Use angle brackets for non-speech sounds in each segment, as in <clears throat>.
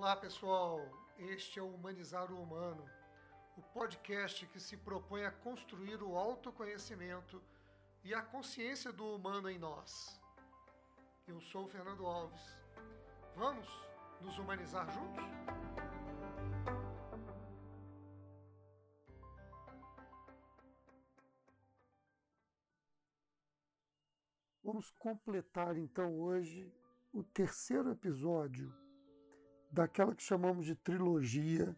Olá pessoal, este é o Humanizar o Humano, o podcast que se propõe a construir o autoconhecimento e a consciência do humano em nós. Eu sou o Fernando Alves. Vamos nos humanizar juntos? Vamos completar então hoje o terceiro episódio daquela que chamamos de trilogia,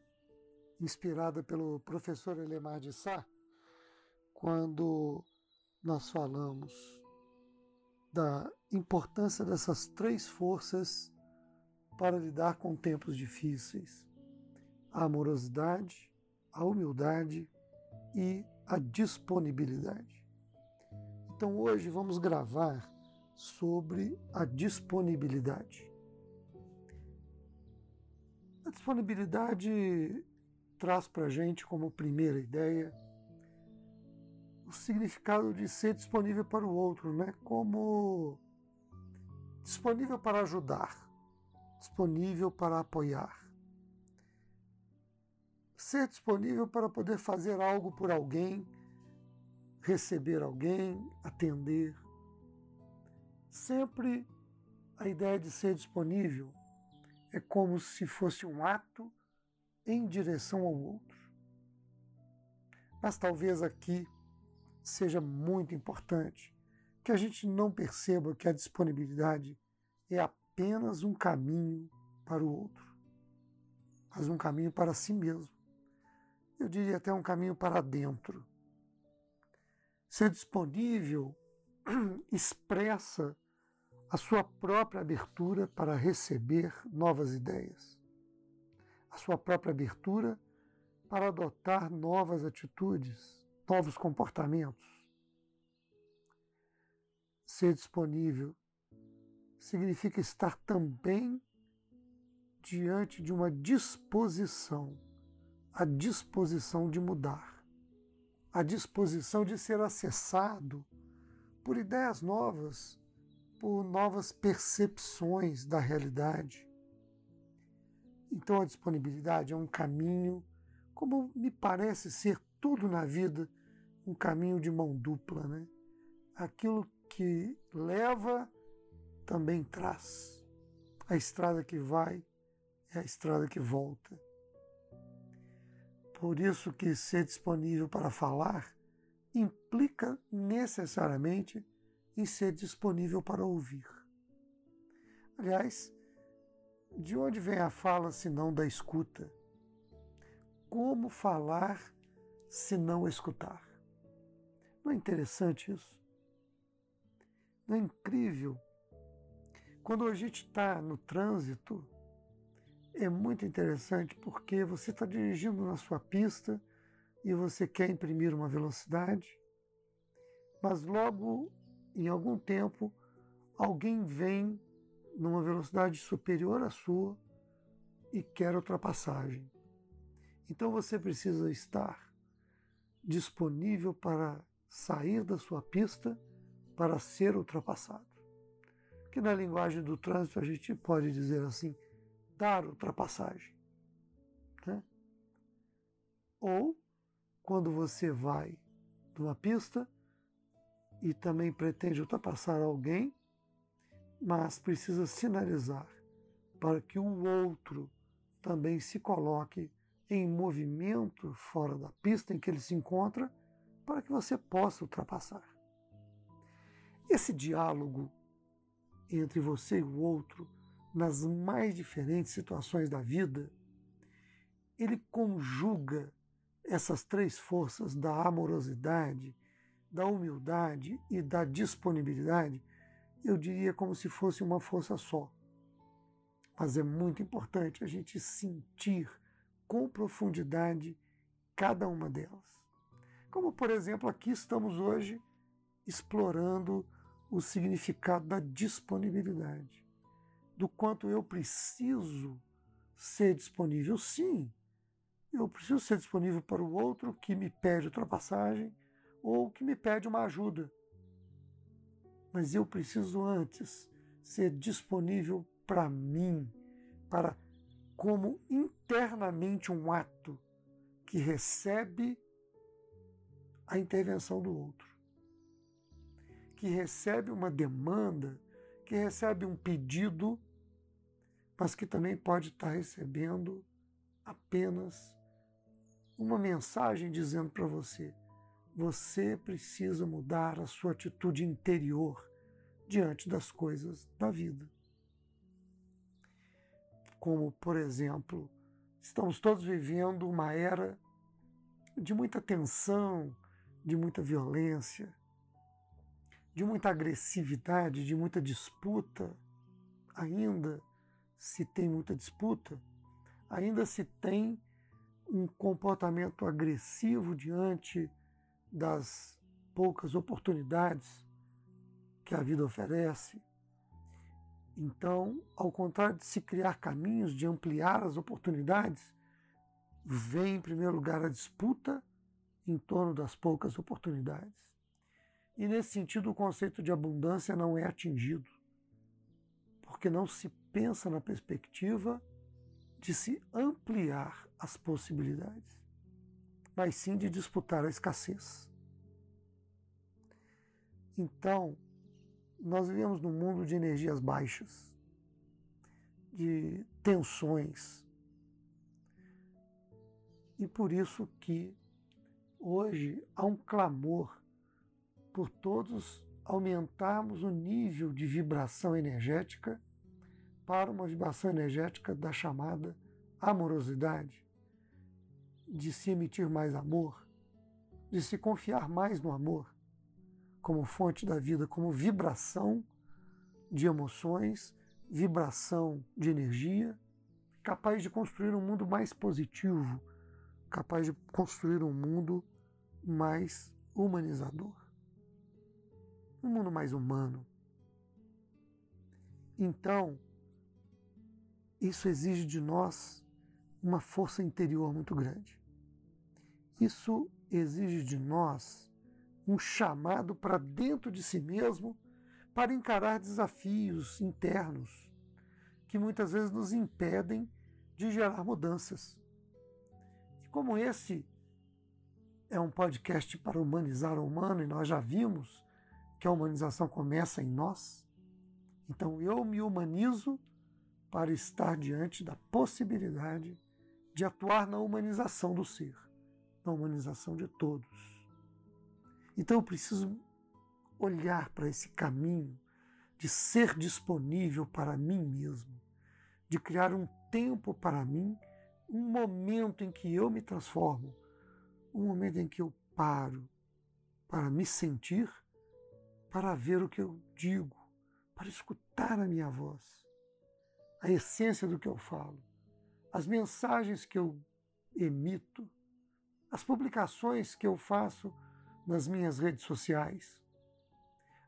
inspirada pelo professor Elemar de Sá, quando nós falamos da importância dessas três forças para lidar com tempos difíceis: a amorosidade, a humildade e a disponibilidade. Então hoje vamos gravar sobre a disponibilidade. Disponibilidade traz para a gente como primeira ideia o significado de ser disponível para o outro, né? como disponível para ajudar, disponível para apoiar. Ser disponível para poder fazer algo por alguém, receber alguém, atender. Sempre a ideia de ser disponível é como se fosse um ato em direção ao outro. Mas talvez aqui seja muito importante que a gente não perceba que a disponibilidade é apenas um caminho para o outro, mas um caminho para si mesmo. Eu diria até um caminho para dentro. Ser disponível <clears throat> expressa a sua própria abertura para receber novas ideias, a sua própria abertura para adotar novas atitudes, novos comportamentos. Ser disponível significa estar também diante de uma disposição, a disposição de mudar, a disposição de ser acessado por ideias novas por novas percepções da realidade. Então a disponibilidade é um caminho, como me parece ser tudo na vida, um caminho de mão dupla, né? Aquilo que leva também traz. A estrada que vai é a estrada que volta. Por isso que ser disponível para falar implica necessariamente em ser disponível para ouvir. Aliás, de onde vem a fala se não da escuta? Como falar se não escutar? Não é interessante isso? Não é incrível? Quando a gente está no trânsito, é muito interessante porque você está dirigindo na sua pista e você quer imprimir uma velocidade, mas logo em algum tempo, alguém vem numa velocidade superior à sua e quer ultrapassagem. Então você precisa estar disponível para sair da sua pista para ser ultrapassado. Que na linguagem do trânsito a gente pode dizer assim, dar ultrapassagem. Né? Ou quando você vai numa pista, e também pretende ultrapassar alguém, mas precisa sinalizar para que o outro também se coloque em movimento fora da pista em que ele se encontra, para que você possa ultrapassar. Esse diálogo entre você e o outro, nas mais diferentes situações da vida, ele conjuga essas três forças da amorosidade, da humildade e da disponibilidade, eu diria como se fosse uma força só. Mas é muito importante a gente sentir com profundidade cada uma delas. Como, por exemplo, aqui estamos hoje explorando o significado da disponibilidade, do quanto eu preciso ser disponível. Sim, eu preciso ser disponível para o outro que me pede ultrapassagem, ou que me pede uma ajuda. Mas eu preciso antes ser disponível para mim, para como internamente um ato que recebe a intervenção do outro, que recebe uma demanda, que recebe um pedido, mas que também pode estar recebendo apenas uma mensagem dizendo para você: você precisa mudar a sua atitude interior diante das coisas da vida. Como, por exemplo, estamos todos vivendo uma era de muita tensão, de muita violência, de muita agressividade, de muita disputa. Ainda se tem muita disputa, ainda se tem um comportamento agressivo diante das poucas oportunidades que a vida oferece. Então, ao contrário de se criar caminhos, de ampliar as oportunidades, vem em primeiro lugar a disputa em torno das poucas oportunidades. E nesse sentido, o conceito de abundância não é atingido, porque não se pensa na perspectiva de se ampliar as possibilidades, mas sim de disputar a escassez. Então, nós vivemos num mundo de energias baixas, de tensões. E por isso que hoje há um clamor por todos aumentarmos o nível de vibração energética para uma vibração energética da chamada amorosidade, de se emitir mais amor, de se confiar mais no amor, como fonte da vida, como vibração de emoções, vibração de energia, capaz de construir um mundo mais positivo, capaz de construir um mundo mais humanizador, um mundo mais humano. Então, isso exige de nós uma força interior muito grande. Isso exige de nós um chamado para dentro de si mesmo para encarar desafios internos que muitas vezes nos impedem de gerar mudanças. E como esse é um podcast para humanizar o humano e nós já vimos que a humanização começa em nós, então eu me humanizo para estar diante da possibilidade de atuar na humanização do ser, na humanização de todos. Então eu preciso olhar para esse caminho de ser disponível para mim mesmo, de criar um tempo para mim, um momento em que eu me transformo, um momento em que eu paro para me sentir, para ver o que eu digo, para escutar a minha voz a essência do que eu falo, as mensagens que eu emito, as publicações que eu faço nas minhas redes sociais,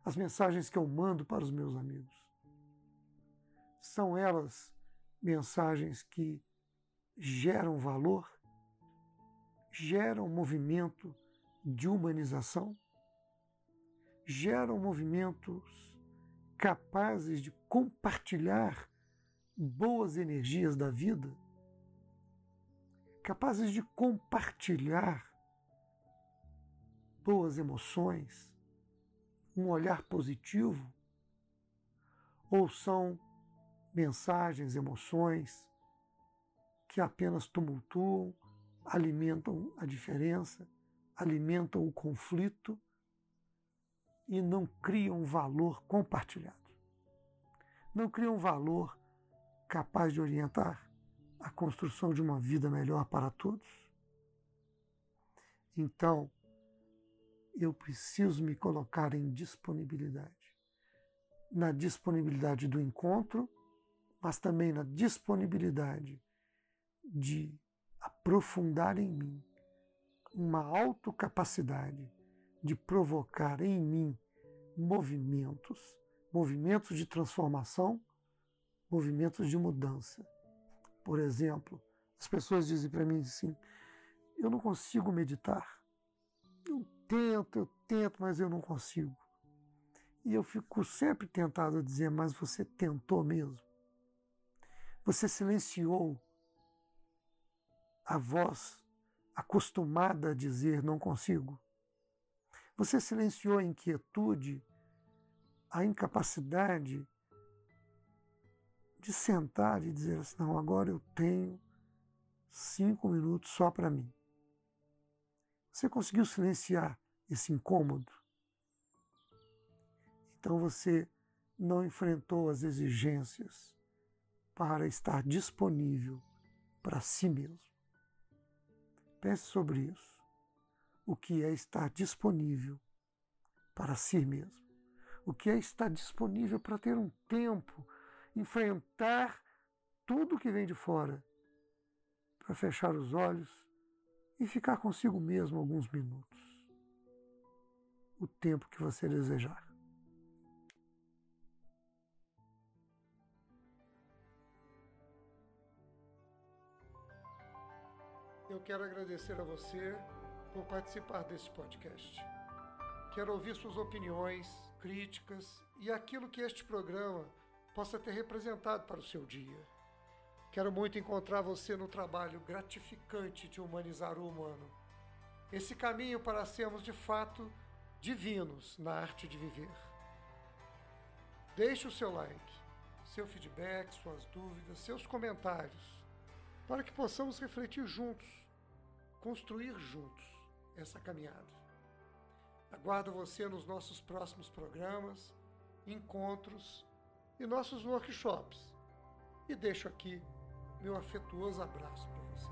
as mensagens que eu mando para os meus amigos. São elas mensagens que geram valor, geram movimento de humanização, geram movimentos capazes de compartilhar boas energias da vida, capazes de compartilhar boas emoções, um olhar positivo, ou são mensagens, emoções que apenas tumultuam, alimentam a diferença, alimentam o conflito e não criam valor compartilhado. Não criam valor capaz de orientar a construção de uma vida melhor para todos? Então, eu preciso me colocar em disponibilidade. Na disponibilidade do encontro, mas também na disponibilidade de aprofundar em mim uma autocapacidade de provocar em mim movimentos, movimentos de transformação movimentos de mudança. Por exemplo, as pessoas dizem para mim assim: eu não consigo meditar. Eu tento, eu tento, mas eu não consigo. E eu fico sempre tentado a dizer: mas você tentou mesmo? Você silenciou a voz acostumada a dizer não consigo? Você silenciou a inquietude, a incapacidade de sentar e dizer assim: não, agora eu tenho cinco minutos só para mim. Você conseguiu silenciar esse incômodo? Então você não enfrentou as exigências para estar disponível para si mesmo. Pense sobre isso. O que é estar disponível para si mesmo? O que é estar disponível para ter um tempo, enfrentar tudo que vem de fora, para fechar os olhos e ficar consigo mesmo alguns minutos. O tempo que você desejar. Eu quero agradecer a você por participar desse podcast. Quero ouvir suas opiniões, críticas e aquilo que este programa possa ter representado para o seu dia. Quero muito encontrar você no trabalho gratificante de humanizar o humano. Esse caminho para sermos de fato divinos na arte de viver. Deixe o seu like, seu feedback, suas dúvidas, seus comentários, para que possamos refletir juntos, construir juntos essa caminhada. Aguardo você nos nossos próximos programas, encontros e nossos workshops. E deixo aqui meu afetuoso abraço para você.